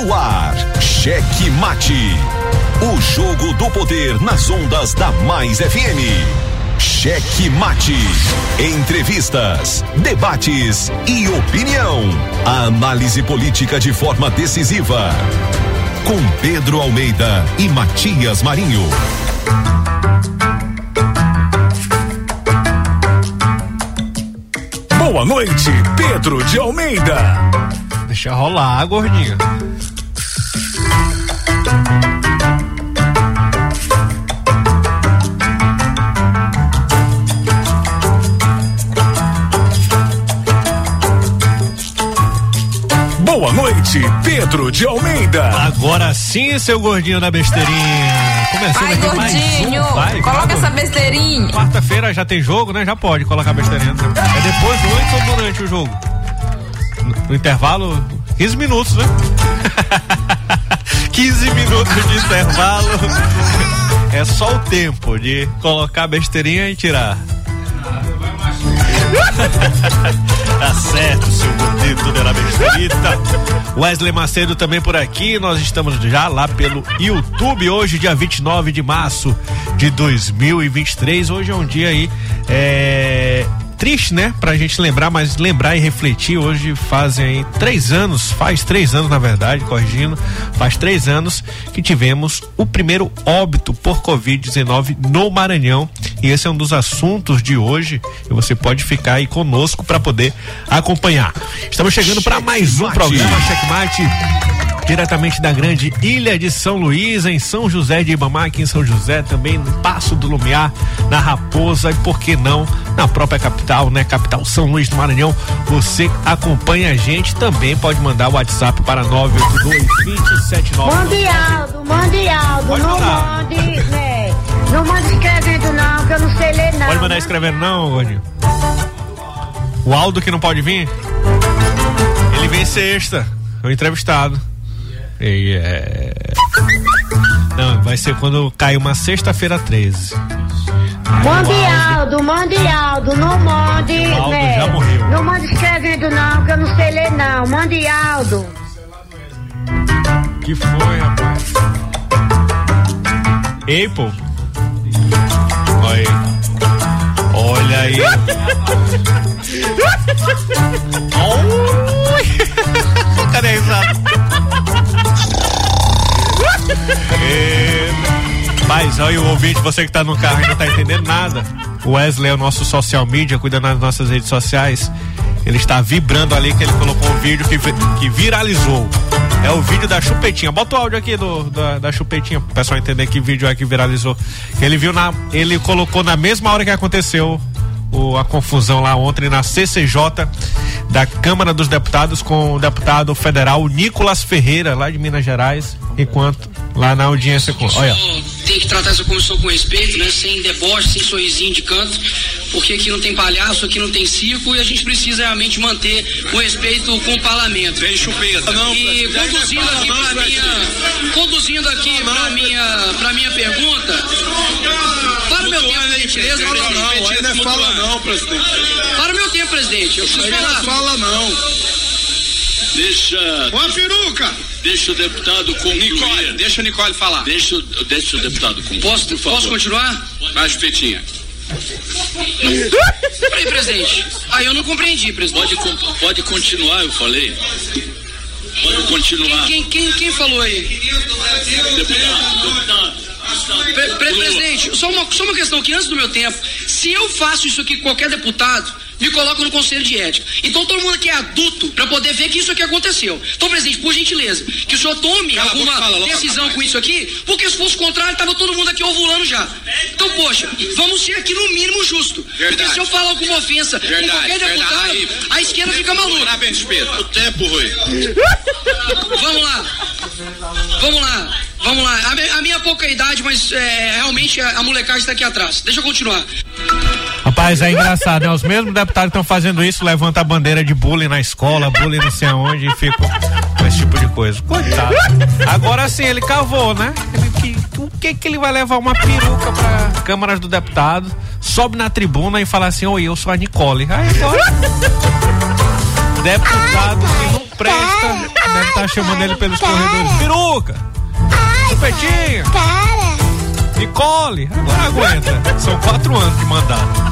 No ar, Cheque Mate. O jogo do poder nas ondas da Mais FM. Cheque Mate. Entrevistas, debates e opinião. A análise política de forma decisiva. Com Pedro Almeida e Matias Marinho. Boa noite, Pedro de Almeida. Deixa rolar, gordinho. Boa noite, Pedro de Almeida. Agora sim, seu gordinho da besteirinha. Começando Vai, aqui mais gordinho. um. Vai, Coloca vai, essa besteirinha. Quarta-feira já tem jogo, né? Já pode colocar besteirinha. É depois, antes ou durante o jogo? No, no intervalo, 15 minutos, né? 15 minutos de intervalo. É só o tempo de colocar besteirinha e tirar. Tá certo, seu gordito de la besterita. Wesley Macedo também por aqui. Nós estamos já lá pelo YouTube. Hoje, dia 29 de março de 2023. Hoje é um dia aí. É triste, né? Pra gente lembrar, mas lembrar e refletir. Hoje fazem aí três anos, faz três anos na verdade, corrigindo, faz três anos que tivemos o primeiro óbito por Covid-19 no Maranhão. E esse é um dos assuntos de hoje. E você pode ficar aí conosco para poder acompanhar. Estamos chegando para mais um programa Checkmate diretamente da grande ilha de São Luís, em São José de Ibamá, aqui em São José, também no Passo do Lumiar, na Raposa e por que não na própria capital, né? Capital São Luís do Maranhão. Você acompanha a gente, também pode mandar o WhatsApp para 982 2079. Mande Aldo, mande Aldo, Pode não mande, né? Não mande escrevendo não, que eu não sei ler não. Pode mandar escrevendo não, Gordinho? O Aldo que não pode vir? Ele vem sexta, o entrevistado. É... Não, vai ser quando cai uma sexta-feira 13. Mande Aldo, mande Aldo, não mande, morreu. Não mande escrevendo não, que eu não sei ler não. Mande Aldo. Que foi, rapaz? Ei, pô. Olha aí. Olha aí. Cadê a risada? Eita. Mas olha o ouvinte, você que tá no carro e não tá entendendo nada. O Wesley é o nosso social media, cuida das nossas redes sociais. Ele está vibrando ali que ele colocou um vídeo que, que viralizou. É o vídeo da chupetinha. Bota o áudio aqui do, da, da chupetinha pro pessoal entender que vídeo é que viralizou. Ele viu na. Ele colocou na mesma hora que aconteceu o- a confusão lá ontem na CCJ da Câmara dos Deputados com o deputado federal Nicolas Ferreira, lá de Minas Gerais, enquanto lá na audiência com. Olha. Tem que tratar essa comissão com respeito, né? Sem deboche, sem sorrisinho de canto, porque aqui não tem palhaço, aqui não tem circo e a gente precisa realmente manter o respeito com o parlamento. Vem chupeta. Não, E conduzindo aqui para minha, conduzindo aqui para minha, para minha pergunta. Para o meu tempo, por gentileza, Fala presidente. não, não é fala não, presidente. Para o meu tempo, presidente. Eu preciso Aí não é falar. fala não. Deixa, Ó a peruca. deixa o deputado concluir. Nicole, deixa a Nicole falar. Deixa, o- deixa o deputado concluir. Posso, posso continuar? Vai, chupetinha. Peraí, presidente. Aí eu não compreendi, presidente. Pode, pode continuar, eu falei. Pode continuar. Quem, quem, quem falou aí? Deputado, deputado. Pre- pre- presidente, só uma, só uma questão que antes do meu tempo, se eu faço isso aqui com qualquer deputado, me coloco no conselho de ética. Então todo mundo aqui é adulto para poder ver que isso aqui aconteceu. Então, presidente, por gentileza, que o senhor tome Cala boca, alguma fala logo, decisão rapaz. com isso aqui, porque se fosse o contrário, tava todo mundo aqui ovulando já. Então, poxa, vamos ser aqui no mínimo justo. Porque Verdade. se eu falar alguma ofensa com Verdade, qualquer deputado, verdade. a esquerda fica maluca. Parabéns, chupeta. O tempo, Rui. Vamos lá. Vamos lá. Vamos lá. A, mi- a minha pouca idade, mas é, realmente a, a molecagem está aqui atrás. Deixa eu continuar. Rapaz, é engraçado, né? Os mesmos deputados estão fazendo isso, levanta a bandeira de bullying na escola, bullying não sei aonde e ficam com esse tipo de coisa. Coitado. Agora sim, ele cavou, né? Ele, que, o que que ele vai levar uma peruca pra Câmara do Deputado, sobe na tribuna e fala assim, oi, eu sou a Nicole. Aí agora. Deputado que não presta. deve estar tá chamando ele pelos corredores. Peruca! Chupetinha! Nicole! Agora aguenta. São quatro anos de mandato.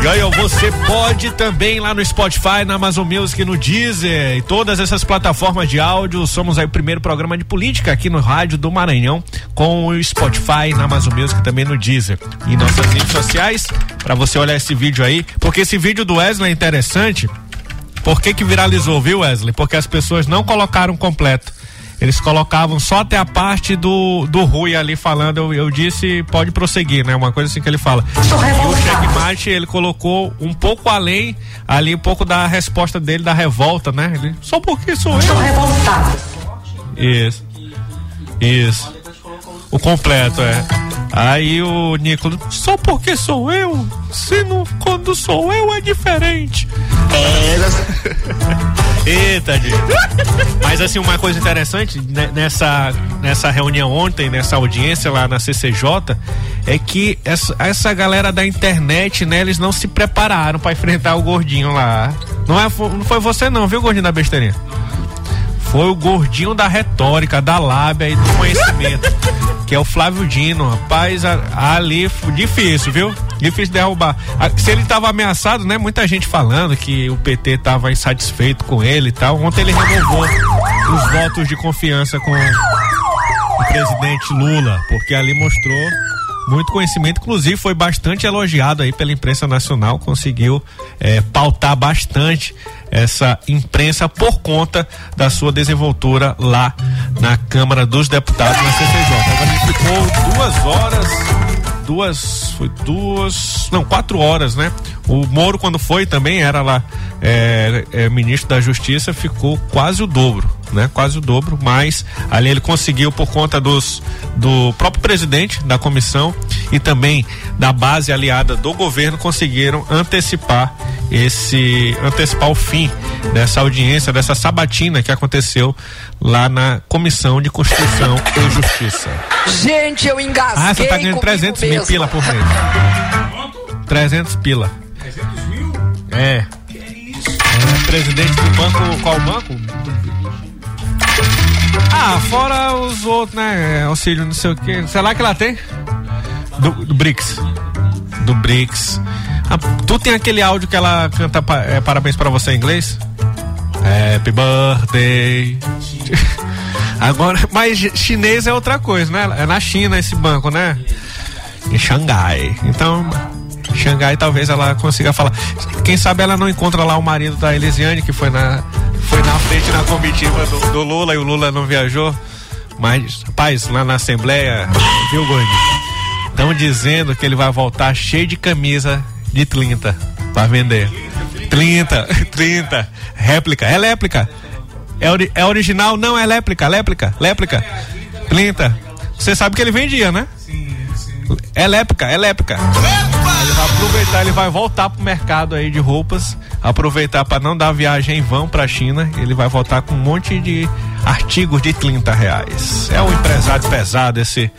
E aí, você pode também lá no Spotify, na Amazon Music, no Deezer e todas essas plataformas de áudio. Somos aí o primeiro programa de política aqui no Rádio do Maranhão, com o Spotify, na Amazon Music também no Deezer. E nossas redes sociais, para você olhar esse vídeo aí, porque esse vídeo do Wesley é interessante. Por que que viralizou, viu, Wesley? Porque as pessoas não colocaram completo eles colocavam só até a parte do, do Rui ali falando, eu, eu disse, pode prosseguir, né? Uma coisa assim que ele fala. E o checkmate, ele colocou um pouco além, ali um pouco da resposta dele, da revolta, né? Ele, só porque sou eu. Estou revoltado. Isso. Isso. O completo, é. Aí o Nicolas, só porque sou eu? Se não, quando sou eu é diferente. É. Eita, gente. Mas assim, uma coisa interessante né, nessa, nessa reunião ontem, nessa audiência lá na CCJ, é que essa, essa galera da internet, né, eles não se prepararam para enfrentar o gordinho lá. Não, é, não foi você não, viu, gordinho da besteirinha? Foi o gordinho da retórica, da lábia e do conhecimento que é o Flávio Dino. Rapaz, ali difícil, viu? Difícil derrubar. Se ele estava ameaçado, né? Muita gente falando que o PT estava insatisfeito com ele e tal. Ontem ele renovou os votos de confiança com o presidente Lula, porque ali mostrou muito conhecimento, inclusive foi bastante elogiado aí pela imprensa nacional, conseguiu é, pautar bastante essa imprensa por conta da sua desenvoltura lá na Câmara dos Deputados na CCJ. Agora ele ficou duas horas duas, foi duas, não, quatro horas, né? O Moro, quando foi também, era lá é, é, ministro da Justiça, ficou quase o dobro, né? Quase o dobro, mas ali ele conseguiu por conta dos do próprio presidente da comissão e também da base aliada do governo conseguiram antecipar esse antecipar o fim dessa audiência, dessa sabatina que aconteceu lá na Comissão de Constituição e Justiça. Gente, eu engasguei Ah, você tá ganhando 300 mil pila por mês. 300 pila. 300 mil? É. Que é isso? É, presidente do banco, qual banco? Ah, fora os outros, né? Auxílio, não sei o que. Sei lá que ela tem? Do, do BRICS. Do BRICS. Ah, tu tem aquele áudio que ela canta é, parabéns para você em inglês? Happy birthday. Agora, mas chinês é outra coisa, né? É na China esse banco, né? Em Xangai. Então, Xangai talvez ela consiga falar. Quem sabe ela não encontra lá o marido da Elisiane, que foi na, na frente na comitiva do, do Lula e o Lula não viajou. Mas, rapaz, lá na Assembleia, viu, Gordinho? Estão dizendo que ele vai voltar cheio de camisa de 30 para vender. 30, 30. Réplica, é réplica. É, ori é original? Não, é réplica, réplica, réplica. 30. Você sabe que ele vendia, né? Sim, sim. É lépica, é lépica. Ele vai aproveitar, ele vai voltar pro mercado aí de roupas, aproveitar para não dar viagem em vão pra China, ele vai voltar com um monte de artigos de 30 reais. É um empresário pesado esse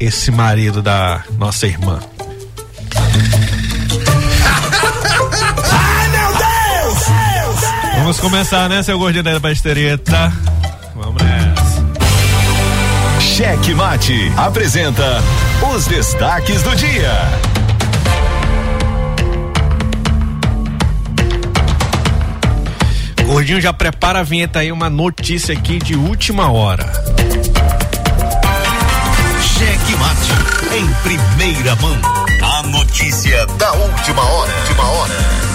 esse marido da nossa irmã. Ai, meu Deus! Vamos começar, né, seu gordinho da bastereta? Vamos nessa. Cheque Mate apresenta os destaques do dia. Gordinho já prepara a vinheta aí, uma notícia aqui de última hora. Cheque Mate em primeira mão. A notícia da última hora. Última hora.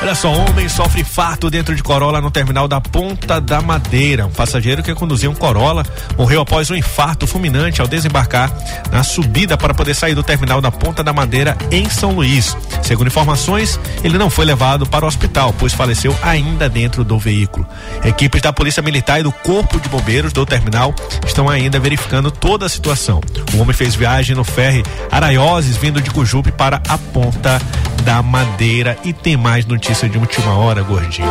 Olha só, homem sofre infarto dentro de Corolla no terminal da Ponta da Madeira. Um passageiro que conduzia um Corolla morreu após um infarto fulminante ao desembarcar na subida para poder sair do terminal da Ponta da Madeira em São Luís. Segundo informações, ele não foi levado para o hospital, pois faleceu ainda dentro do veículo. Equipes da Polícia Militar e do Corpo de Bombeiros do terminal estão ainda verificando toda a situação. O homem fez viagem no ferry Araioses vindo de Cujupe para a Ponta da Madeira e tem mais notícias notícia de última hora, gordinho.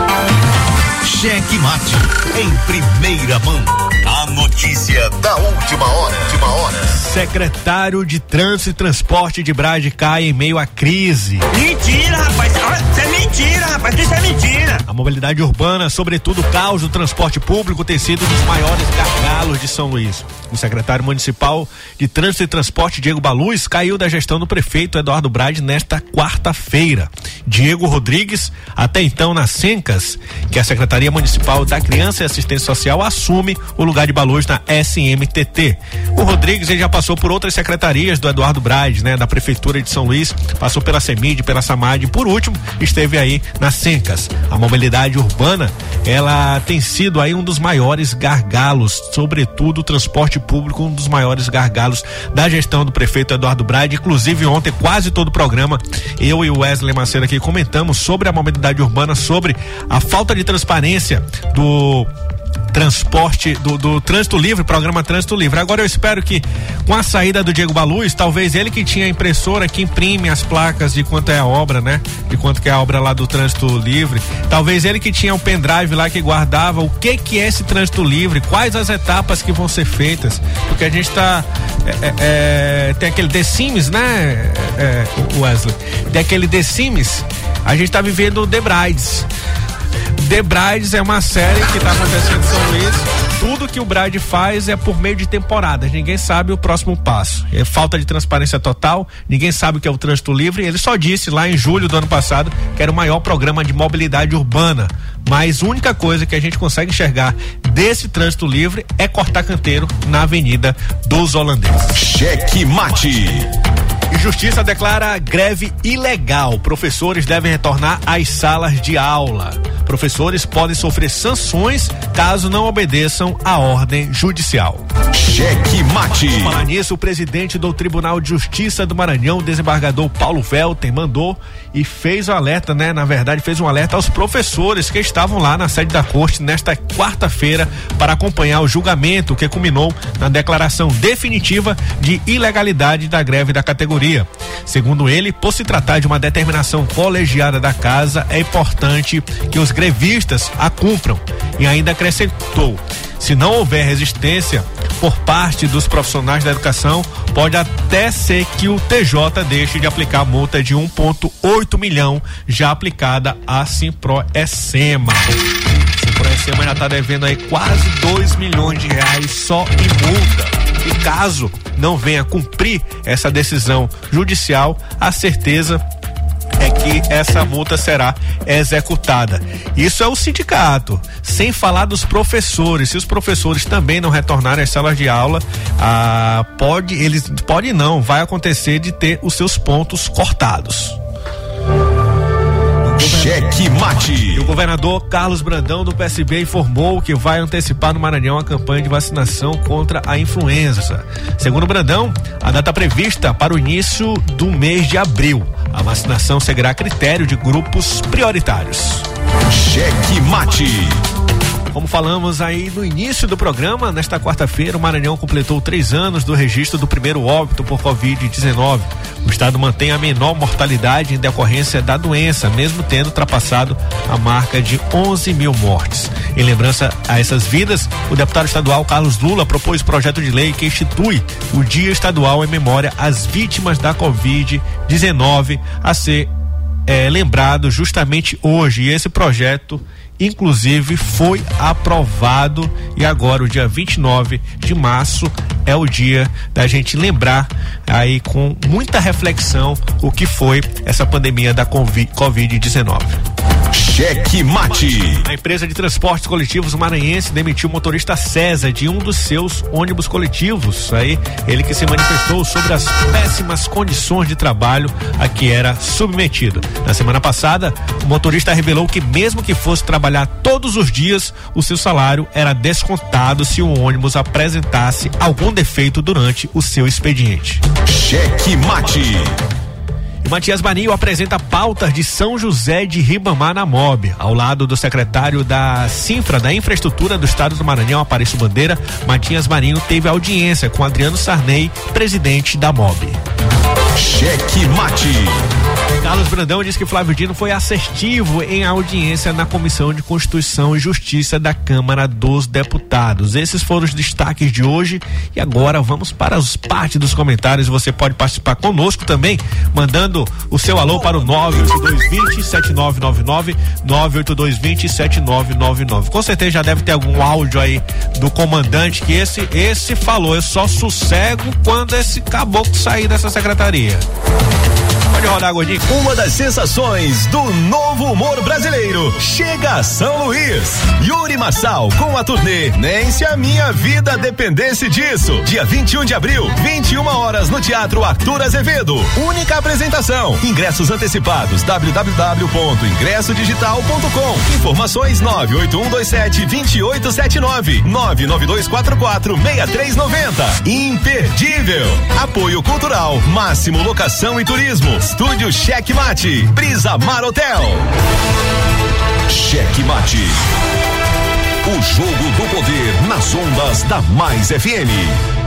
Cheque Mate em primeira mão. A notícia da última hora. Última hora. Secretário de Trânsito e Transporte de Brade cai em meio à crise. Mentira, rapaz. Isso é mentira, rapaz. Isso é mentira. A mobilidade urbana, sobretudo o caos do transporte público, tem sido um dos maiores gargalos de São Luís. O secretário municipal de Trânsito e Transporte, Diego Baluz, caiu da gestão do prefeito Eduardo Brade nesta quarta-feira. Diego Rodrigues, até então na Sencas, que é a Secretaria Municipal da Criança e Assistência Social, assume o lugar de Baluz na SMTT. O Rodrigues ele já passou por outras secretarias do Eduardo Brade, né, da Prefeitura de São Luís, passou pela CEMID, pela SAMAD e por último esteve aí na Sencas. A mobilidade urbana, ela tem sido aí um dos maiores gargalos, sobretudo o transporte público, um dos maiores gargalos da gestão do prefeito Eduardo Brade. Inclusive ontem quase todo o programa eu e o Wesley Macedo aqui comentamos sobre a mobilidade urbana, sobre a falta de transparência do transporte do, do trânsito livre, programa Trânsito Livre. Agora eu espero que com a saída do Diego Baluz, talvez ele que tinha a impressora que imprime as placas de quanto é a obra, né? De quanto que é a obra lá do trânsito livre, talvez ele que tinha o pendrive lá que guardava o que que é esse trânsito livre, quais as etapas que vão ser feitas, porque a gente tá é, é, é tem aquele Sims, né, é, é, Wesley? Tem aquele Sims, a gente tá vivendo o The Brides. The Brides é uma série que está acontecendo em São Luís. Tudo que o Bride faz é por meio de temporadas. Ninguém sabe o próximo passo. É falta de transparência total. Ninguém sabe o que é o trânsito livre. Ele só disse lá em julho do ano passado que era o maior programa de mobilidade urbana. Mas a única coisa que a gente consegue enxergar desse trânsito livre é cortar canteiro na Avenida dos Holandeses. Cheque mate. E Justiça declara greve ilegal. Professores devem retornar às salas de aula. Professores podem sofrer sanções caso não obedeçam à ordem judicial. Cheque mate. Falar nisso, o presidente do Tribunal de Justiça do Maranhão, desembargador Paulo Velten, mandou e fez o alerta, né? Na verdade, fez um alerta aos professores que estavam lá na sede da corte nesta quarta-feira para acompanhar o julgamento que culminou na declaração definitiva de ilegalidade da greve da categoria. Segundo ele, por se tratar de uma determinação colegiada da casa, é importante que os grevistas a cumpram. E ainda acrescentou: se não houver resistência por parte dos profissionais da educação, pode até ser que o TJ deixe de aplicar a multa de 1,8 milhão já aplicada à Simpro-Ecema. Simpro-Ecema já está devendo aí quase 2 milhões de reais só em multa. E caso não venha cumprir essa decisão judicial, a certeza é que essa multa será executada. Isso é o sindicato, sem falar dos professores. Se os professores também não retornarem às salas de aula, ah, pode, eles pode não, vai acontecer de ter os seus pontos cortados. Cheque mate. O governador Carlos Brandão do PSB informou que vai antecipar no Maranhão a campanha de vacinação contra a influenza. Segundo Brandão, a data prevista para o início do mês de abril. A vacinação seguirá a critério de grupos prioritários. Cheque mate. Como falamos aí no início do programa, nesta quarta-feira o Maranhão completou três anos do registro do primeiro óbito por Covid-19. O estado mantém a menor mortalidade em decorrência da doença, mesmo tendo ultrapassado a marca de 11 mil mortes. Em lembrança a essas vidas, o deputado estadual Carlos Lula propôs projeto de lei que institui o Dia Estadual em memória às vítimas da Covid-19 a ser é, lembrado justamente hoje. E esse projeto inclusive foi aprovado e agora o dia 29 de março é o dia da gente lembrar aí com muita reflexão o que foi essa pandemia da Covid-19. Cheque mate. A empresa de transportes coletivos maranhense demitiu o motorista César de um dos seus ônibus coletivos. Aí, ele que se manifestou sobre as péssimas condições de trabalho a que era submetido. Na semana passada, o motorista revelou que mesmo que fosse trabalhar todos os dias, o seu salário era descontado se o ônibus apresentasse algum defeito durante o seu expediente. Cheque mate. Matias Marinho apresenta pautas de São José de Ribamar na MOB. Ao lado do secretário da Sinfra da Infraestrutura do Estado do Maranhão, Aparício Bandeira, Matias Marinho teve audiência com Adriano Sarney, presidente da MOB. Cheque Mate. Carlos Brandão diz que Flávio Dino foi assertivo em audiência na Comissão de Constituição e Justiça da Câmara dos Deputados. Esses foram os destaques de hoje e agora vamos para as partes dos comentários. Você pode participar conosco também, mandando o seu alô para o 98220 7999 98220 7999. Com certeza já deve ter algum áudio aí do comandante que esse esse falou, eu só sossego quando esse caboclo sair dessa secretaria. Bahia. Pode rodar, gordinho. Uma das sensações do novo humor brasileiro chega a São Luís. Yuri Marçal com a turnê Nem se a minha vida dependesse disso. Dia 21 de abril, 21 horas no Teatro Arthur Azevedo. Única apresentação. Ingressos antecipados www.ingressodigital.com. Informações 98127 2879 99244 6390. Imperdível. Apoio Cultural, Máximo Locação e Turismo. Estúdio Cheque Mate, Brisa Mar Hotel. Cheque Mate. O jogo do poder nas ondas da Mais FM.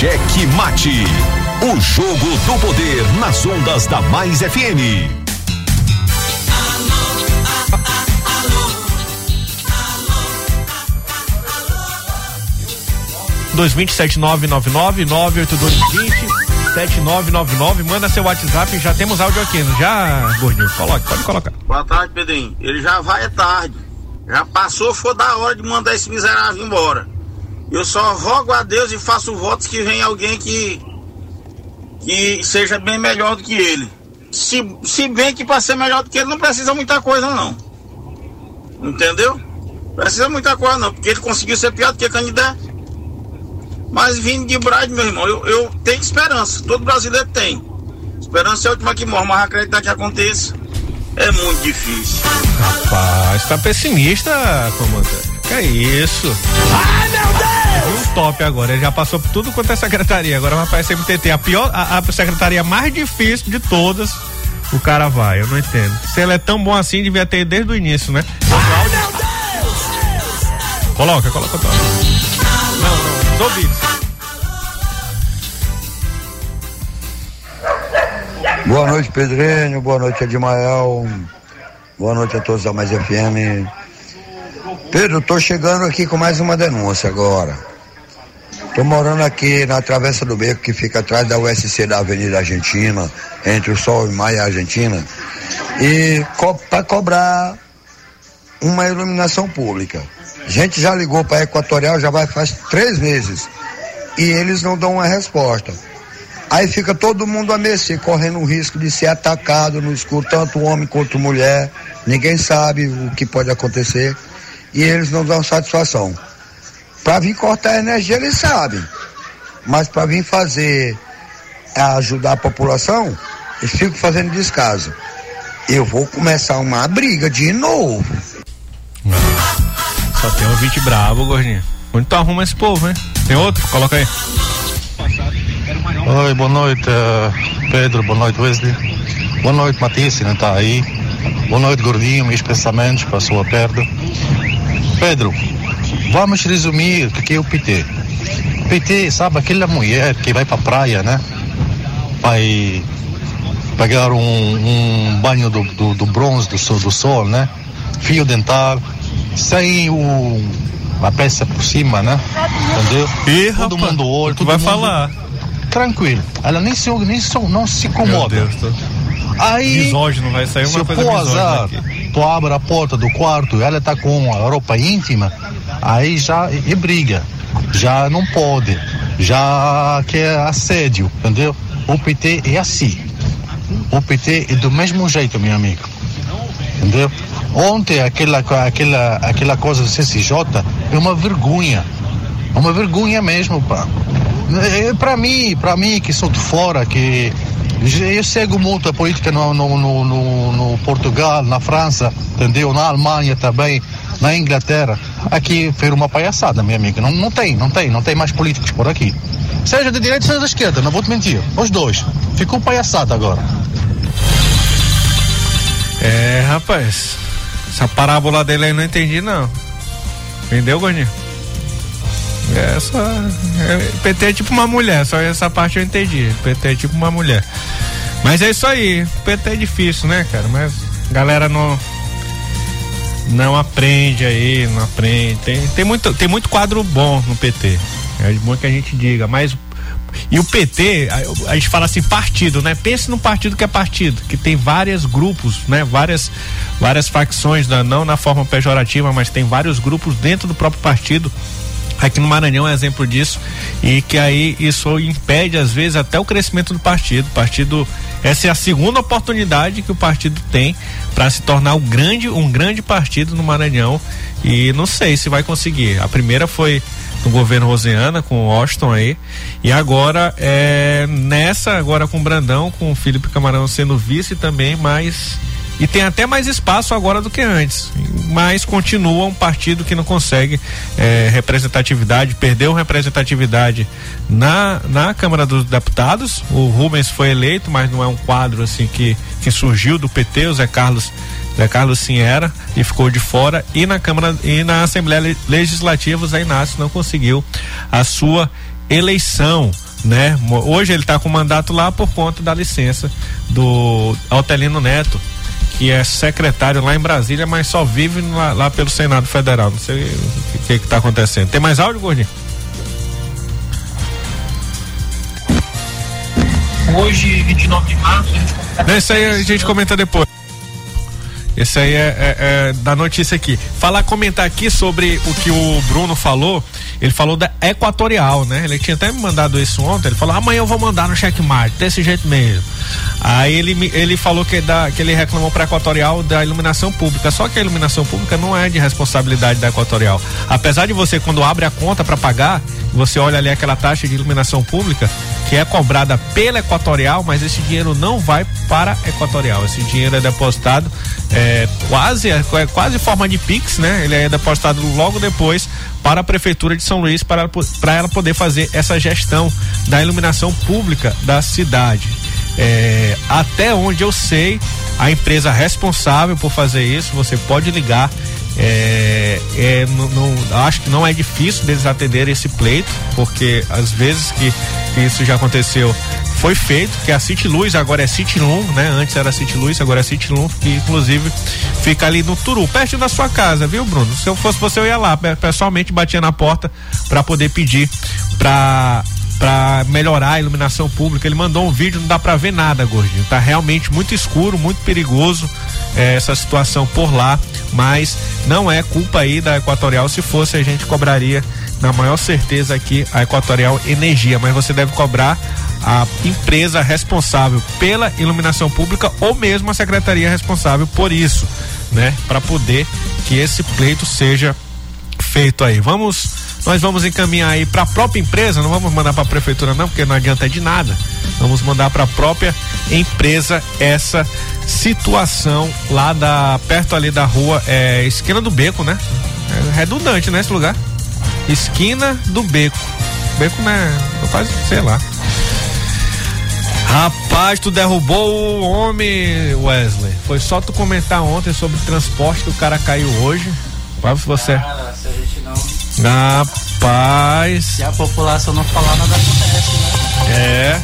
Cheque Mate. O jogo do poder nas ondas da Mais FM. 227 7999 manda seu WhatsApp, já temos áudio aqui, não já, gordinho? Coloque, pode colocar. Boa tarde, Pedrinho. Ele já vai é tarde. Já passou, foi da hora de mandar esse miserável embora. Eu só rogo a Deus e faço votos que venha alguém que que seja bem melhor do que ele. Se, se bem que para ser melhor do que ele não precisa muita coisa não. Entendeu? Precisa muita coisa não, porque ele conseguiu ser pior do que candidato. Mas vindo de Brade, meu irmão, eu, eu tenho esperança. Todo brasileiro tem. Esperança é a última que morre, mas acreditar que aconteça é muito difícil. Rapaz, tá pessimista, comandante. Que é isso? Ai, meu Deus! Um top agora, ele já passou por tudo quanto é secretaria. Agora vai para a SMTT, a pior, a, a secretaria mais difícil de todas. O cara vai, eu não entendo. Se ele é tão bom assim, devia ter desde o início, né? Ai, meu Deus! Coloca, coloca, coloca. Não, não, os ouvidos. Boa noite, Pedrinho. Boa noite, Edmael. Boa noite a todos da Mais FM. Pedro, tô chegando aqui com mais uma denúncia agora. Tô morando aqui na Travessa do Beco, que fica atrás da USC da Avenida Argentina, entre o Sol e Maia Argentina, e co para cobrar uma iluminação pública. A gente já ligou para Equatorial, já vai faz três meses, e eles não dão uma resposta. Aí fica todo mundo a mercê, correndo o risco de ser atacado no escuro, tanto homem quanto mulher. Ninguém sabe o que pode acontecer e eles não dão satisfação. Para vir cortar a energia, eles sabem, mas para vir fazer, ajudar a população, eles ficam fazendo descaso. Eu vou começar uma briga de novo. Só tem um ouvinte bravo, gordinho. Onde tu arruma esse povo, hein? Tem outro? Coloca aí. Oi, boa noite, uh, Pedro, boa noite, Wesley. Boa noite, Matisse, não está aí. Boa noite, Gordinho, meus pensamentos para a sua perda. Pedro, vamos resumir o que é o PT. PT, sabe, aquela mulher que vai pra praia, né? Vai pegar um, um banho do, do, do bronze, do sol, do sol, né? Fio dental, sem o, a peça por cima, né? Entendeu? Ih, todo rapaz, mundo olha, tu todo vai mundo falar. Tranquilo. Ela nem se, nem se, não se incomoda. Meu Deus, tô... Aí, Misógino, vai sair se uma eu coisa misógina azar, aqui. Tu abre a porta do quarto, ela tá com a roupa íntima, aí já é briga. Já não pode. Já que é assédio, entendeu? O PT é assim. O PT é do mesmo jeito, meu amigo. Entendeu? Ontem aquela, aquela, aquela coisa do CCJ é uma vergonha. É uma vergonha mesmo, pá. É, pra mim, pra mim que sou de fora, que eu sigo muito a política no, no, no, no, Portugal, na França, entendeu? Na Alemanha também, na Inglaterra. Aqui foi uma palhaçada, minha amiga. Não, não tem, não tem, não tem mais políticos por aqui. Seja de direita, seja da esquerda, não vou te mentir. Os dois. Ficou palhaçada agora. É, rapaz. Essa parábola dele aí eu não entendi, não. Entendeu, Gordinho? Essa. É, PT é tipo uma mulher, só essa parte eu entendi. PT é tipo uma mulher. Mas é isso aí. PT é difícil, né, cara? Mas galera não. Não aprende aí, não aprende. Tem, tem, muito, tem muito quadro bom no PT. É bom que a gente diga, mas e o PT, a, gente fala assim, partido, né? Pense num partido que é partido, que tem vários grupos, né? Várias, várias facções, não na forma pejorativa, mas tem vários grupos dentro do próprio partido. Aqui no Maranhão é exemplo disso e que aí isso impede às vezes até o crescimento do partido. O partido essa é a segunda oportunidade que o partido tem para se tornar um grande, um grande partido no Maranhão e não sei se vai conseguir. A primeira foi no governo Rosiana, com o Washington aí. E agora, é, nessa, agora com o Brandão, com o Felipe Camarão sendo vice também, mas. E tem até mais espaço agora do que antes. Mas continua um partido que não consegue é, representatividade, perdeu representatividade na, na Câmara dos Deputados. O Rubens foi eleito, mas não é um quadro assim que, que surgiu do PT, o Zé Carlos Zé Carlos sim era e ficou de fora e na Câmara e na Assembleia Legislativa o Zé Inácio não conseguiu a sua eleição né? Hoje ele está com mandato lá por conta da licença do Altelino Neto, que é secretário lá em Brasília, mas só vive lá, lá pelo Senado Federal. Não sei o que está acontecendo. Tem mais áudio, Gordinho? Hoje, 29 de março, a gente comenta. Aí a gente comenta depois. Esse aí é, é, é, da notícia aqui. Falar, comentar aqui sobre o que o Bruno falou. Ele falou da Equatorial, né? Ele tinha até me mandado isso ontem. Ele falou: amanhã eu vou mandar no checkmate, desse jeito mesmo. Aí ele, ele falou que, da, que ele reclamou para Equatorial da iluminação pública. Só que a iluminação pública não é de responsabilidade da Equatorial. Apesar de você, quando abre a conta para pagar, você olha ali aquela taxa de iluminação pública que é cobrada pela Equatorial, mas esse dinheiro não vai para a Equatorial. Esse dinheiro é depositado é, quase é, quase forma de Pix, né? Ele é depositado logo depois para a prefeitura de São Luís para, para ela poder fazer essa gestão da iluminação pública da cidade. É, até onde eu sei, a empresa responsável por fazer isso, você pode ligar. É, é, não, não, acho que não é difícil deles atenderem esse pleito, porque às vezes que, que isso já aconteceu foi feito, que a City Luz agora é City Lum, né? Antes era City Luz, agora é City Lum, que inclusive fica ali no Turu, perto da sua casa, viu, Bruno? Se eu fosse você, eu ia lá, pessoalmente batia na porta para poder pedir para para melhorar a iluminação pública. Ele mandou um vídeo, não dá para ver nada, gordinho. Tá realmente muito escuro, muito perigoso é, essa situação por lá, mas não é culpa aí da Equatorial. Se fosse, a gente cobraria na maior certeza aqui a Equatorial Energia, mas você deve cobrar a empresa responsável pela iluminação pública ou mesmo a secretaria responsável por isso, né? Para poder que esse pleito seja feito aí. Vamos nós vamos encaminhar aí para a própria empresa, não vamos mandar para a prefeitura não, porque não adianta de nada. Vamos mandar para a própria empresa essa situação lá da perto ali da rua é, esquina do beco, né? É redundante, né, esse lugar? Esquina do beco. Beco, né? Quase, sei lá. Rapaz, tu derrubou o homem, Wesley. Foi só tu comentar ontem sobre transporte que o cara caiu hoje. Quase você. Cara, se a gente não. Rapaz. Se a população não falar, nada acontece, né? É.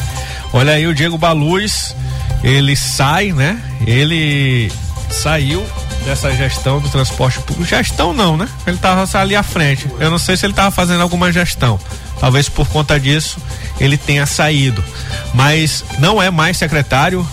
Olha aí o Diego Baluz, ele sai, né? Ele saiu dessa gestão do transporte público. Gestão não, né? Ele tava ali à frente. Eu não sei se ele tava fazendo alguma gestão. Talvez por conta disso ele tenha saído. Mas não é mais secretário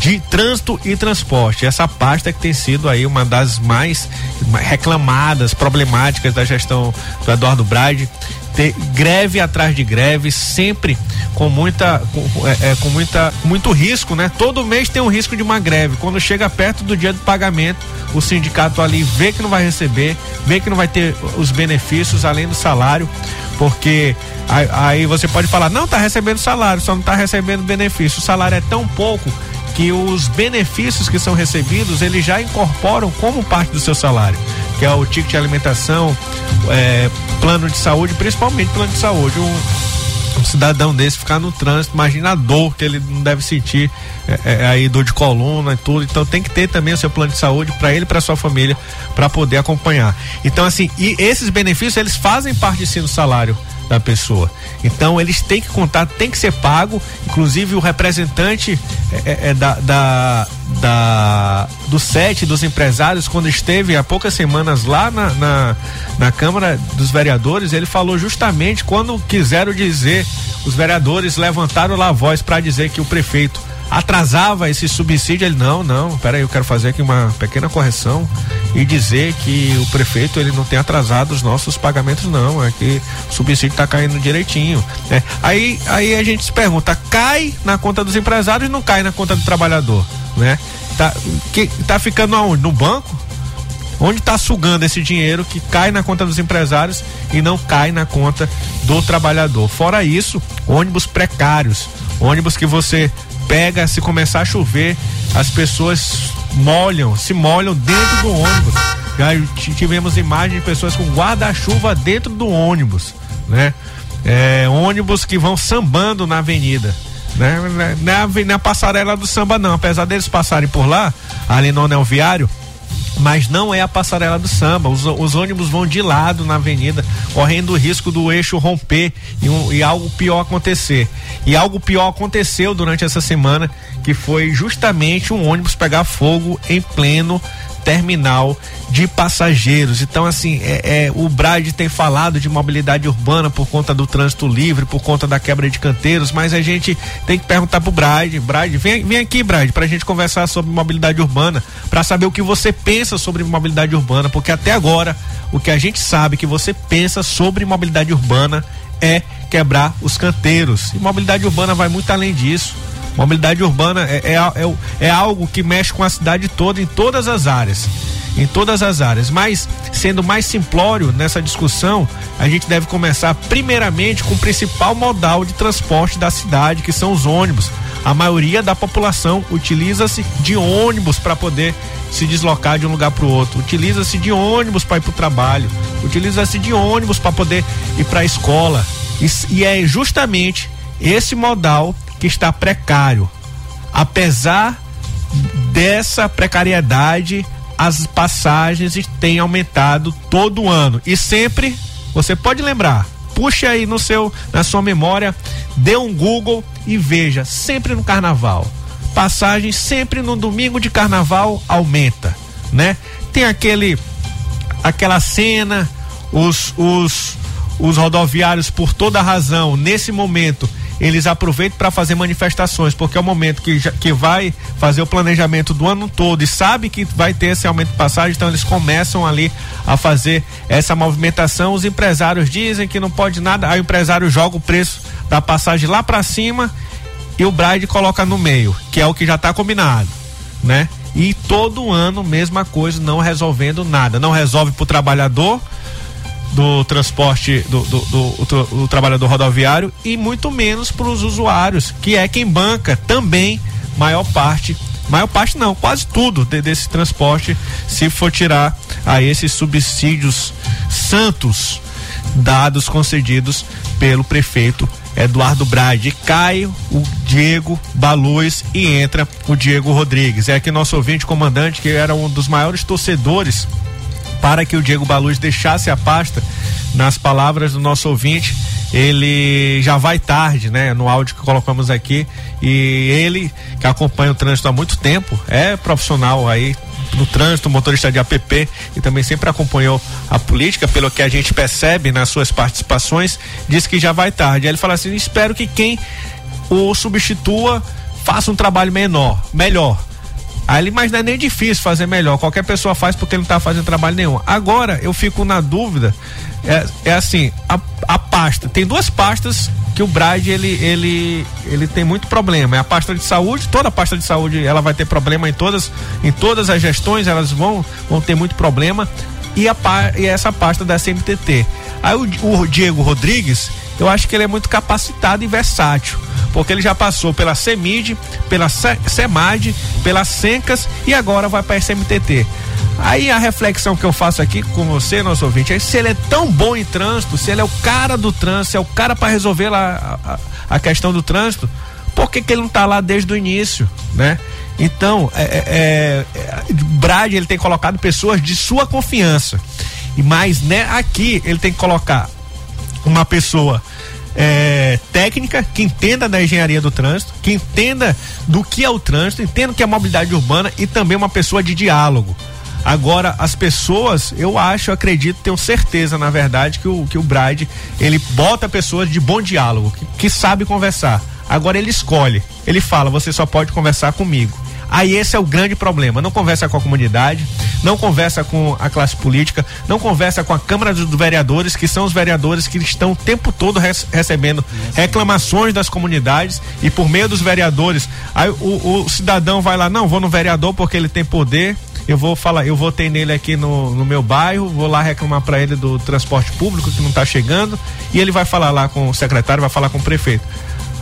de trânsito e transporte. Essa pasta que tem sido aí uma das mais reclamadas, problemáticas da gestão do Eduardo Braide. Ter greve atrás de greve, sempre com muita, com, é, é, com muita, muito risco, né? Todo mês tem um risco de uma greve. Quando chega perto do dia do pagamento, o sindicato ali vê que não vai receber, vê que não vai ter os benefícios além do salário, porque aí, aí você pode falar, não, tá recebendo salário, só não tá recebendo benefício. O salário é tão pouco que os benefícios que são recebidos eles já incorporam como parte do seu salário, que é o ticket de alimentação, é, plano de saúde, principalmente plano de saúde. Um, um, cidadão desse ficar no trânsito, imagina a dor que ele não deve sentir é, é, aí dor de coluna e tudo. Então tem que ter também o seu plano de saúde para ele e para sua família para poder acompanhar. Então assim, e esses benefícios eles fazem parte sim do salário da pessoa. Então eles têm que contar, tem que ser pago. Inclusive o representante é, é, é da, da, da, do SET, dos empresários, quando esteve há poucas semanas lá na, na, na Câmara dos Vereadores, ele falou justamente quando quiseram dizer, os vereadores levantaram lá a voz para dizer que o prefeito atrasava esse subsídio, ele não, não, peraí, eu quero fazer aqui uma pequena correção e dizer que o prefeito ele não tem atrasado os nossos pagamentos não, é que o subsídio está caindo direitinho, né? Aí, aí a gente se pergunta, cai na conta dos empresários e não cai na conta do trabalhador, né? Tá, que, tá ficando aonde? No banco? Onde está sugando esse dinheiro que cai na conta dos empresários e não cai na conta do trabalhador? Fora isso, ônibus precários, ônibus que você pega, se começar a chover, as pessoas molham, se molham dentro do ônibus. Já tivemos imagens de pessoas com guarda-chuva dentro do ônibus, né? É, ônibus que vão sambando na avenida. Né? Na, na passarela do samba não, apesar deles passarem por lá, ali no anel viário, mas não é a passarela do samba. Os, os, ônibus vão de lado na avenida, correndo o risco do eixo romper e, um, e, algo pior acontecer. E algo pior aconteceu durante essa semana, que foi justamente um ônibus pegar fogo em pleno terminal de passageiros. Então, assim, é, é, o Brade tem falado de mobilidade urbana por conta do trânsito livre, por conta da quebra de canteiros, mas a gente tem que perguntar pro Brade, Brade, vem, vem aqui, Brade, pra gente conversar sobre mobilidade urbana, para saber o que você pensa sobre mobilidade urbana, porque até agora o que a gente sabe que você pensa sobre mobilidade urbana é quebrar os canteiros. E mobilidade urbana vai muito além disso. Mobilidade urbana é, é, é, é algo que mexe com a cidade toda, em todas as áreas em todas as áreas. Mas, sendo mais simplório nessa discussão, a gente deve começar primeiramente com o principal modal de transporte da cidade, que são os ônibus. A maioria da população utiliza-se de ônibus para poder se deslocar de um lugar para o outro. Utiliza-se de ônibus para ir para o trabalho. Utiliza-se de ônibus para poder ir para a escola. E, e é justamente esse modal que está precário. Apesar dessa precariedade, as passagens têm aumentado todo ano e sempre você pode lembrar. Puxe aí no seu na sua memória, dê um Google e veja, sempre no carnaval. Passagem sempre no domingo de carnaval aumenta, né? Tem aquele aquela cena, os os os rodoviários por toda razão nesse momento eles aproveitam para fazer manifestações, porque é o momento que, já, que vai fazer o planejamento do ano todo e sabe que vai ter esse aumento de passagem, então eles começam ali a fazer essa movimentação. Os empresários dizem que não pode nada, aí o empresário joga o preço da passagem lá para cima e o Bride coloca no meio, que é o que já está combinado, né? E todo ano mesma coisa, não resolvendo nada, não resolve para o trabalhador do transporte do, do, do, do, do trabalhador rodoviário e muito menos para os usuários, que é quem banca também maior parte maior parte não, quase tudo de, desse transporte, se for tirar a esses subsídios santos dados concedidos pelo prefeito Eduardo Brade. Cai o Diego Baluz e entra o Diego Rodrigues. É aqui nosso ouvinte comandante que era um dos maiores torcedores para que o Diego Baluz deixasse a pasta nas palavras do nosso ouvinte, ele já vai tarde, né? No áudio que colocamos aqui. E ele, que acompanha o trânsito há muito tempo, é profissional aí no trânsito, motorista de APP e também sempre acompanhou a política, pelo que a gente percebe nas suas participações, diz que já vai tarde. Aí ele fala assim: espero que quem o substitua faça um trabalho menor, melhor. Ele, mas não é nem difícil fazer melhor. Qualquer pessoa faz porque ele não está fazendo trabalho nenhum. Agora, eu fico na dúvida. É, é assim, a, a pasta. Tem duas pastas que o Brad ele, ele, ele tem muito problema. É a pasta de saúde, toda a pasta de saúde ela vai ter problema em todas, em todas as gestões, elas vão, vão ter muito problema. E, a, e essa pasta da CMTT. Aí o, o Diego Rodrigues, eu acho que ele é muito capacitado e versátil porque ele já passou pela CEMID, pela CEMAD, pelas SENCAS e agora vai para a SMTT. Aí a reflexão que eu faço aqui com você, nosso ouvinte, é se ele é tão bom em trânsito, se ele é o cara do trânsito, é o cara para resolver lá a, a, questão do trânsito, por que, que ele não está lá desde o início, né? Então, é, é, é, Brad ele tem colocado pessoas de sua confiança. E mais, né, aqui ele tem que colocar uma pessoa é, técnica, que entenda da engenharia do trânsito, que entenda do que é o trânsito, entenda o que é mobilidade urbana e também uma pessoa de diálogo. Agora, as pessoas, eu acho, acredito, tenho certeza, na verdade, que o, que o Bride, ele bota pessoas de bom diálogo, que, que sabe conversar. Agora ele escolhe, ele fala, você só pode conversar comigo. Aí esse é o grande problema. Não conversa com a comunidade, não conversa com a classe política, não conversa com a Câmara dos Vereadores, que são os vereadores que estão o tempo todo recebendo reclamações das comunidades e por meio dos vereadores, aí o, o cidadão vai lá, não, vou no vereador porque ele tem poder, eu vou falar, eu votei nele aqui no, no meu bairro, vou lá reclamar para ele do transporte público que não está chegando e ele vai falar lá com o secretário, vai falar com o prefeito.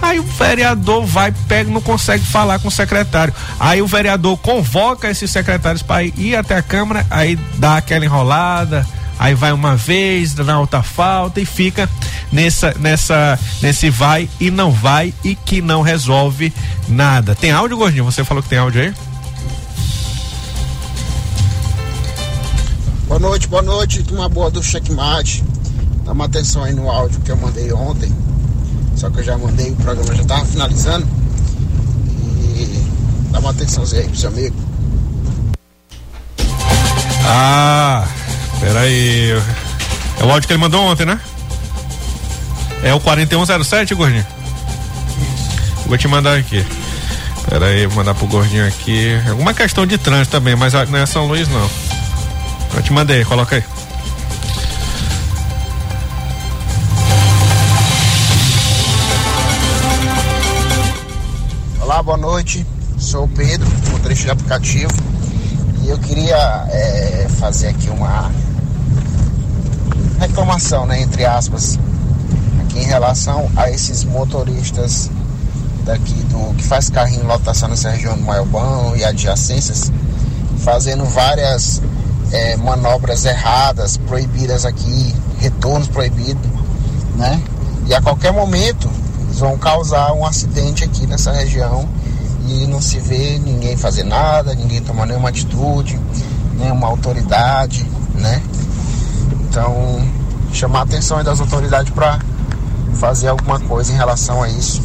Aí o vereador vai, pega, não consegue falar com o secretário. Aí o vereador convoca esses secretários para ir até a Câmara, aí dá aquela enrolada, aí vai uma vez, dá outra falta e fica nessa, nessa, nesse vai e não vai e que não resolve nada. Tem áudio, Gordinho? Você falou que tem áudio aí? Boa noite, boa noite, uma boa do checkmate. Dá uma atenção aí no áudio que eu mandei ontem só que eu já mandei, o programa já tava finalizando. E dá uma atençãozinha aí pro seu amigo. Ah, peraí. É o áudio que ele mandou ontem, né? É o 4107, gordinho? Vou te mandar aqui. Pera aí, vou mandar pro gordinho aqui. Alguma questão de trânsito também, mas não é São Luís não. Eu te mandei, coloca aí. Boa noite. Sou o Pedro, motorista de aplicativo. E eu queria é, fazer aqui uma reclamação, né, entre aspas, aqui em relação a esses motoristas daqui do que faz carrinho lotação nessa região do Maiobão e adjacências, fazendo várias é, manobras erradas, proibidas aqui, retornos proibidos, né? E a qualquer momento vão causar um acidente aqui nessa região e não se vê ninguém fazer nada, ninguém tomar nenhuma atitude, nenhuma autoridade, né? Então, chamar a atenção das autoridades para fazer alguma coisa em relação a isso.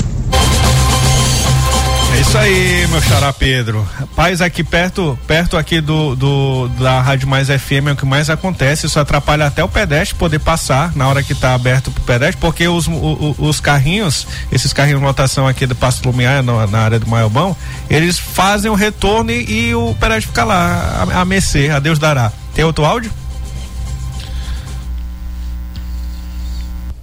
É isso aí, meu xará Pedro. Rapaz, aqui perto, perto aqui do, do da Rádio Mais FM é o que mais acontece. Isso atrapalha até o pedestre poder passar na hora que está aberto pro pedestre, porque os, os, os, carrinhos, esses carrinhos de lotação aqui do Passo Lumiar, na, na área do Maiobão, eles fazem o retorno e, e o pedestre fica lá, a, a mercê, a Deus dará. Tem outro áudio?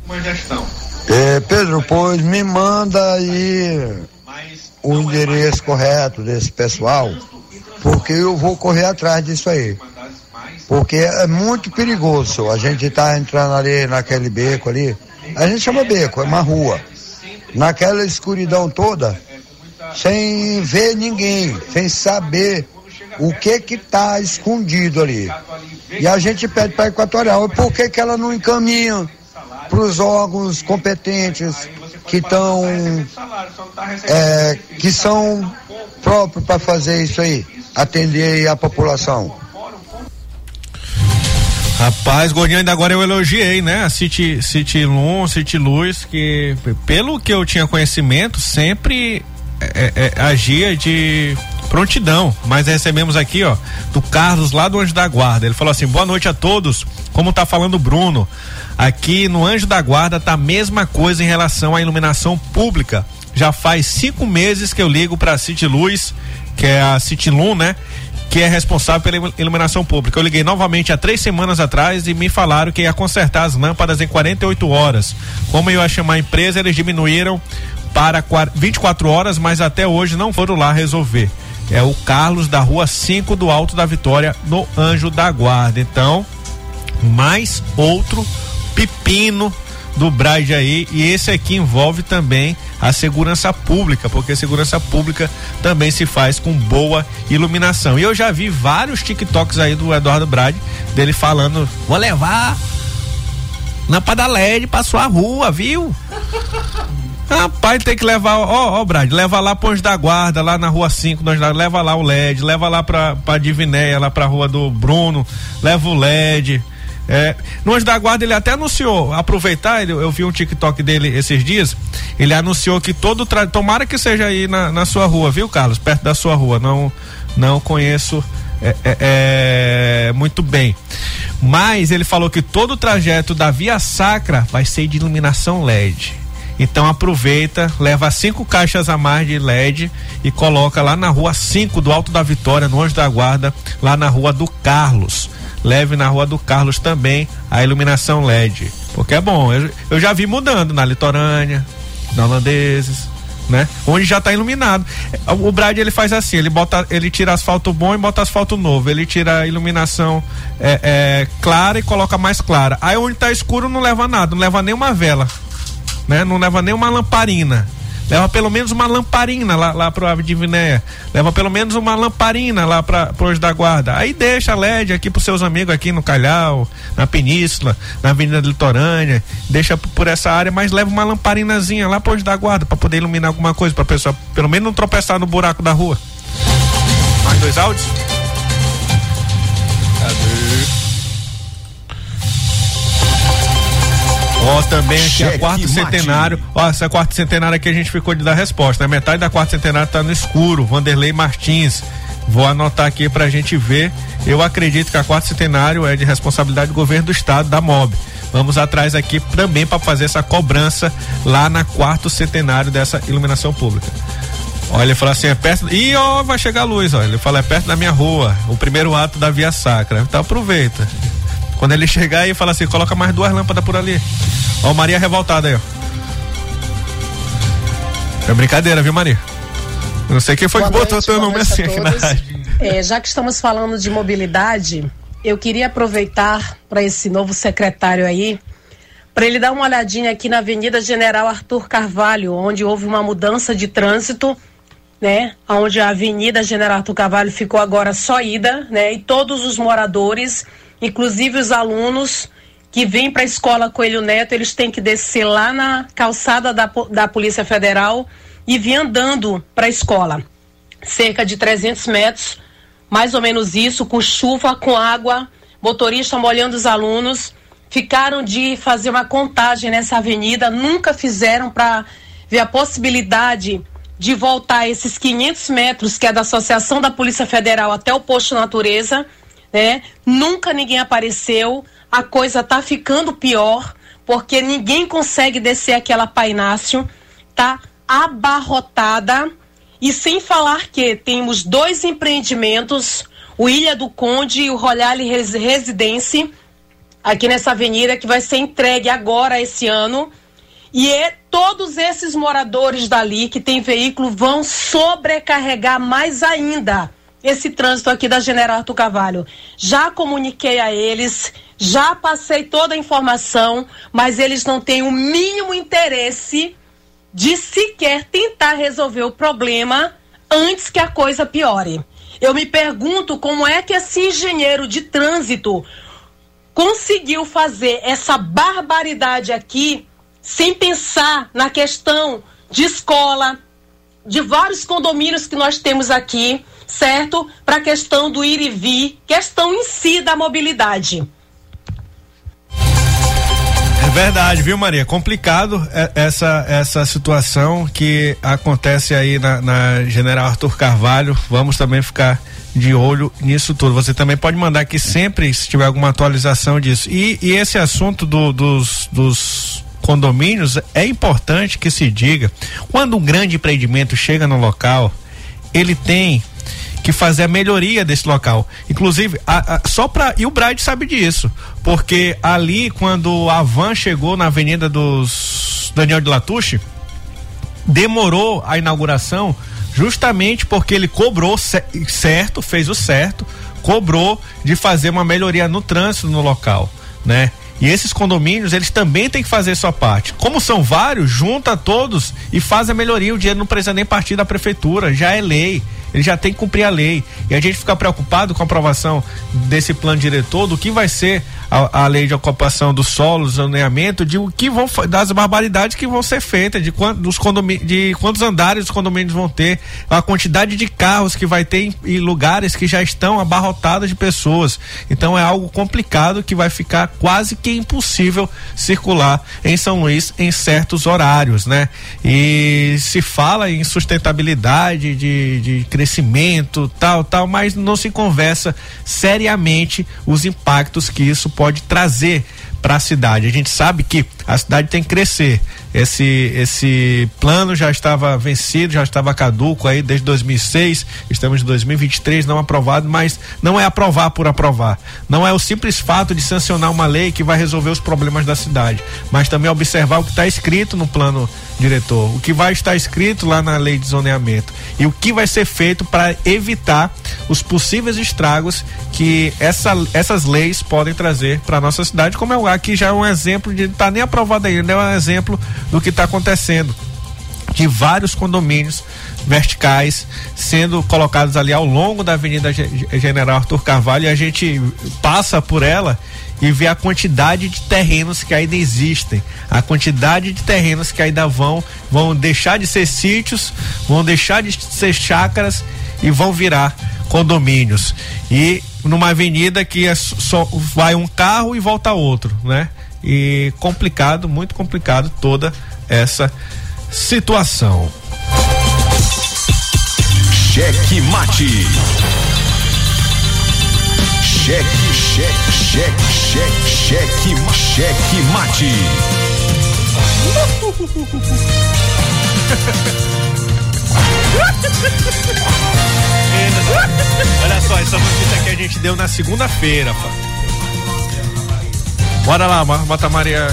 Uma gestão. É, Pedro, pois me manda aí o endereço correto desse pessoal, porque eu vou correr atrás disso aí. Porque é muito perigoso. A gente está entrando ali naquele beco ali. A gente chama beco, é uma rua. Naquela escuridão toda, sem ver ninguém, sem saber o que que está escondido ali. E a gente pede para a Equatorial, por que, que ela não encaminha para os órgãos competentes que estão é, que são próprios para fazer isso aí, atender a população. Rapaz, Gordinho, ainda agora eu elogiei, né? A City, City Lum, City Luz, que pelo que eu tinha conhecimento, sempre é, é, agia de prontidão. Mas recebemos aqui, ó, do Carlos lá do Anjo da Guarda. Ele falou assim: boa noite a todos. Como tá falando o Bruno, aqui no Anjo da Guarda tá a mesma coisa em relação à iluminação pública. Já faz cinco meses que eu ligo pra City Luz, que é a City Lum, né? que é responsável pela iluminação pública. Eu liguei novamente há três semanas atrás e me falaram que ia consertar as lâmpadas em 48 horas. Como eu ia chamar a empresa, eles diminuíram para 24 horas, mas até hoje não foram lá resolver. É o Carlos da rua 5 do Alto da Vitória, no Anjo da Guarda. Então, mais outro pepino do Braide aí, e esse aqui envolve também a segurança pública, porque a segurança pública também se faz com boa iluminação. E eu já vi vários TikToks aí do Eduardo Brade, dele falando: vou levar lâmpada LED pra sua rua, viu? Rapaz, tem que levar, ó, ó, Brad, leva lá Ponte da Guarda, lá na rua 5, nós leva lá o LED, leva lá pra, pra Divinéia, lá pra rua do Bruno, leva o LED. É, no Anjo da Guarda ele até anunciou, aproveitar, ele, eu vi um TikTok dele esses dias, ele anunciou que todo, tra... tomara que seja aí na, na sua rua, viu Carlos, perto da sua rua, não, não conheço é, é, é, muito bem. Mas ele falou que todo o trajeto da Via Sacra vai ser de iluminação LED. Então aproveita, leva cinco caixas a mais de LED e coloca lá na rua 5 do Alto da Vitória, no Anjo da Guarda, lá na rua do Carlos leve na Rua do Carlos também a iluminação LED. Porque é bom. Eu, eu já vi mudando na Litorânea, na Holandeses, né? Onde já está iluminado. O Brad ele faz assim, ele bota, ele tira asfalto bom e bota asfalto novo. Ele tira a iluminação é, é, clara e coloca mais clara. Aí onde está escuro não leva nada, não leva nem uma vela, né? Não leva nem uma lamparina. Leva pelo menos uma lamparina lá, lá pro Ave de Vinéia. Leva pelo menos uma lamparina lá para pro da Guarda. Aí deixa a LED aqui pros seus amigos aqui no Calhau, na Península, na Avenida Litorânea. Deixa por essa área, mas leva uma lamparinazinha lá pro da Guarda para poder iluminar alguma coisa, pra pessoa pelo menos não tropeçar no buraco da rua. Mais dois áudios? Cadê? Ó, também aqui Cheque a quarto centenário. Ó, essa quarto centenário aqui a gente ficou de dar resposta. Né? Metade da quarto centenário tá no escuro. Vanderlei Martins. Vou anotar aqui pra gente ver. Eu acredito que a quarto centenário é de responsabilidade do governo do estado, da MOB. Vamos atrás aqui também para fazer essa cobrança lá na quarto centenário dessa iluminação pública. Olha, ele fala assim, é perto. Ih, ó, vai chegar a luz, ó. Ele fala, é perto da minha rua, o primeiro ato da via sacra. Então aproveita. Quando ele chegar e falar assim, coloca mais duas lâmpadas por ali. Ó, Maria revoltada aí, ó. É brincadeira, viu, Maria? Não sei quem foi boa que botou noite, teu nome assim aqui na rádio. É, já que estamos falando de mobilidade, eu queria aproveitar para esse novo secretário aí, para ele dar uma olhadinha aqui na Avenida General Arthur Carvalho, onde houve uma mudança de trânsito, né? Onde a Avenida General Arthur Carvalho ficou agora só ida, né? E todos os moradores Inclusive os alunos que vêm para a escola Coelho Neto, eles têm que descer lá na calçada da, da Polícia Federal e vir andando para a escola. Cerca de 300 metros, mais ou menos isso, com chuva, com água, motorista molhando os alunos. Ficaram de fazer uma contagem nessa avenida, nunca fizeram para ver a possibilidade de voltar esses 500 metros, que é da Associação da Polícia Federal até o posto Natureza né? Nunca ninguém apareceu, a coisa tá ficando pior, porque ninguém consegue descer aquela painácio, tá abarrotada. E sem falar que temos dois empreendimentos, o Ilha do Conde e o Royale Residência, aqui nessa avenida, que vai ser entregue agora esse ano. E é, todos esses moradores dali que têm veículo vão sobrecarregar mais ainda esse trânsito aqui da General Arthur Carvalho. Já comuniquei a eles, já passei toda a informação, mas eles não têm o mínimo interesse de sequer tentar resolver o problema antes que a coisa piore. Eu me pergunto como é que esse engenheiro de trânsito conseguiu fazer essa barbaridade aqui sem pensar na questão de escola, de vários condomínios que nós temos aqui certo? Para a questão do ir e vir, questão em si da mobilidade. É verdade, viu, Maria? Complicado é, essa, essa situação que acontece aí na, na General Arthur Carvalho. Vamos também ficar de olho nisso tudo. Você também pode mandar aqui sempre, se tiver alguma atualização disso. E, e esse assunto do, dos, dos condomínios, é importante que se diga, quando um grande empreendimento chega no local, ele tem que fazer a melhoria desse local. Inclusive, a, a, só para e o Bride sabe disso, porque ali quando a van chegou na Avenida dos Daniel de Latouche, demorou a inauguração justamente porque ele cobrou certo, fez o certo, cobrou de fazer uma melhoria no trânsito no local, né? E esses condomínios, eles também têm que fazer sua parte. Como são vários, junta todos e faz a melhoria. O dinheiro não precisa nem partir da prefeitura, já é lei ele já tem que cumprir a lei. E a gente fica preocupado com a aprovação desse plano diretor, do que vai ser a, a lei de ocupação do solo, zoneamento, de o que vão das barbaridades que vão ser feitas, de, quant, dos de quantos andares os condomínios vão ter, a quantidade de carros que vai ter em, em lugares que já estão abarrotados de pessoas. Então é algo complicado que vai ficar quase que impossível circular em São Luís em certos horários, né? E se fala em sustentabilidade de, de crescimento, tal, tal, mas não se conversa seriamente os impactos que isso pode trazer para a cidade. A gente sabe que a cidade tem que crescer. Esse esse plano já estava vencido, já estava caduco aí desde 2006. Estamos em 2023, não aprovado, mas não é aprovar por aprovar. Não é o simples fato de sancionar uma lei que vai resolver os problemas da cidade, mas também observar o que está escrito no plano diretor, o que vai estar escrito lá na lei de zoneamento e o que vai ser feito para evitar os possíveis estragos que essa, essas leis podem trazer para nossa cidade, como é o aqui já é um exemplo de estar tá nem aprovado ainda, é um exemplo do que está acontecendo de vários condomínios verticais sendo colocados ali ao longo da Avenida General Arthur Carvalho e a gente passa por ela e vê a quantidade de terrenos que ainda existem, a quantidade de terrenos que ainda vão vão deixar de ser sítios, vão deixar de ser chácaras e vão virar condomínios. E numa avenida que é só vai um carro e volta outro, né? E complicado, muito complicado toda essa situação. Cheque mate. Cheque, cheque, cheque, cheque, cheque, cheque mate. Olha só, essa notícia que a gente deu na segunda-feira. Bora lá, Mata Maria.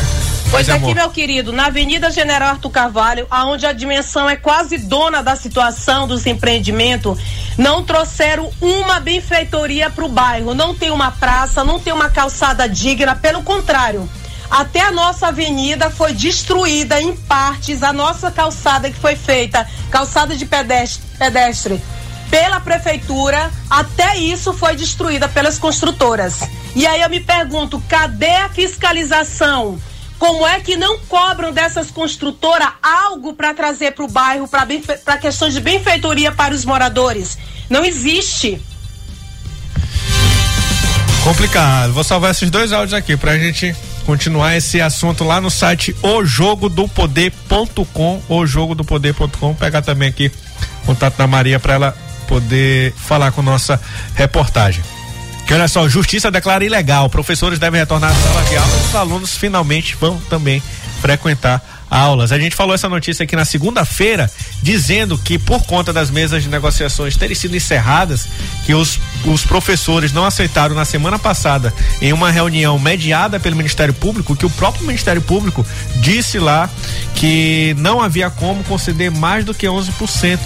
Pois aqui, meu querido, na Avenida General Arthur Carvalho, aonde a dimensão é quase dona da situação dos empreendimentos, não trouxeram uma benfeitoria para o bairro. Não tem uma praça, não tem uma calçada digna, pelo contrário. Até a nossa avenida foi destruída em partes, a nossa calçada que foi feita, calçada de pedestre, pedestre pela prefeitura, até isso foi destruída pelas construtoras. E aí eu me pergunto, cadê a fiscalização? Como é que não cobram dessas construtoras algo para trazer para o bairro, para questões de benfeitoria para os moradores? Não existe. Complicado. Vou salvar esses dois áudios aqui para a gente continuar esse assunto lá no site ojogodopoder.com, ojogodopoder.com. Pegar também aqui contato da Maria para ela poder falar com nossa reportagem. Que olha só, justiça declara ilegal. Professores devem retornar à sala de aula e os alunos finalmente vão também frequentar aulas. A gente falou essa notícia aqui na segunda-feira, dizendo que por conta das mesas de negociações terem sido encerradas, que os, os professores não aceitaram na semana passada, em uma reunião mediada pelo Ministério Público, que o próprio Ministério Público disse lá que não havia como conceder mais do que 11%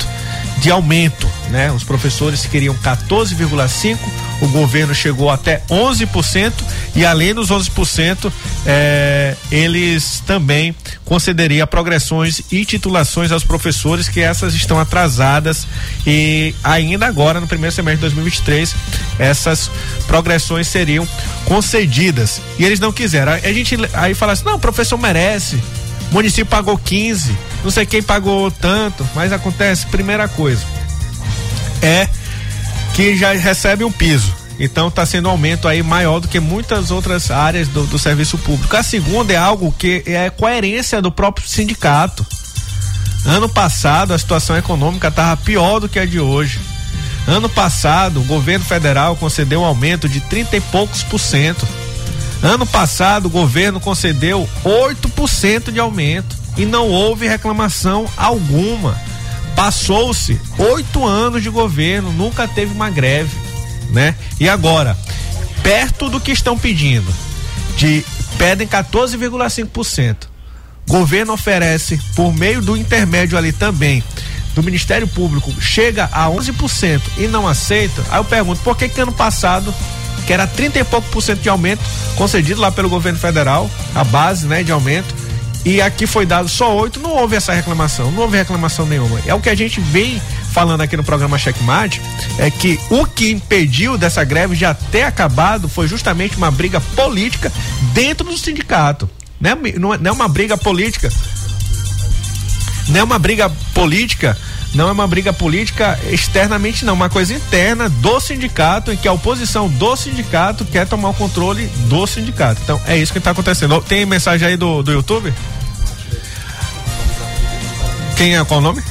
de aumento, né? Os professores queriam 14,5, o governo chegou até 11% e além dos 11%, eh, eles também concederia progressões e titulações aos professores que essas estão atrasadas e ainda agora no primeiro semestre de 2023 essas progressões seriam concedidas e eles não quiseram. A gente aí fala assim: "Não, o professor merece. O município pagou 15, não sei quem pagou tanto, mas acontece, primeira coisa, é que já recebe um piso. Então está sendo um aumento aí maior do que muitas outras áreas do, do serviço público. A segunda é algo que é coerência do próprio sindicato. Ano passado a situação econômica estava pior do que a de hoje. Ano passado o governo federal concedeu um aumento de 30 e poucos por cento. Ano passado o governo concedeu 8% de aumento e não houve reclamação alguma. Passou-se oito anos de governo, nunca teve uma greve, né? E agora, perto do que estão pedindo, de pedem 14,5%. Governo oferece por meio do intermédio ali também do Ministério Público chega a 11% e não aceita. Aí eu pergunto, por que que ano passado que era 30 e pouco por cento de aumento concedido lá pelo governo federal, a base, né, de aumento, e aqui foi dado só oito, não houve essa reclamação, não houve reclamação nenhuma. É o que a gente vem falando aqui no programa Checkmate, é que o que impediu dessa greve de até acabado foi justamente uma briga política dentro do sindicato. Não é, não é uma briga política. Não é uma briga política não é uma briga política externamente, não, uma coisa interna do sindicato, em que a oposição do sindicato quer tomar o controle do sindicato. Então é isso que está acontecendo. Tem mensagem aí do, do YouTube? Quem é? Qual o nome?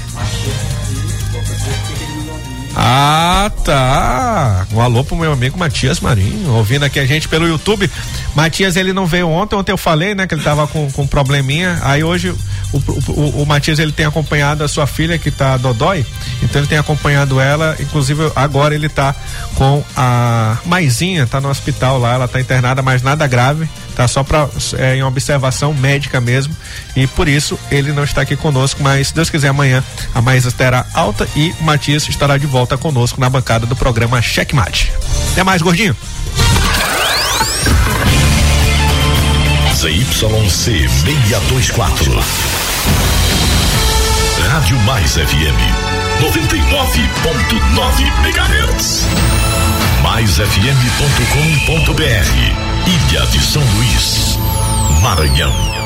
Ah, tá. Um alô pro meu amigo Matias Marinho, ouvindo aqui a gente pelo YouTube. Matias, ele não veio ontem, ontem eu falei, né, que ele tava com, com probleminha. Aí hoje o, o, o Matias, ele tem acompanhado a sua filha que tá dodói, então ele tem acompanhado ela, inclusive agora ele tá com a Maisinha, tá no hospital lá, ela tá internada, mas nada grave, tá só para é, em observação médica mesmo, e por isso ele não está aqui conosco, mas se Deus quiser amanhã a Maísa estará alta e o Matias estará de volta conosco na bancada do programa Checkmate. Até mais, gordinho. ZYC 624. Rádio Mais FM 99.9 MHz. MaisFM.com.br Ilha de São Luís, Maranhão.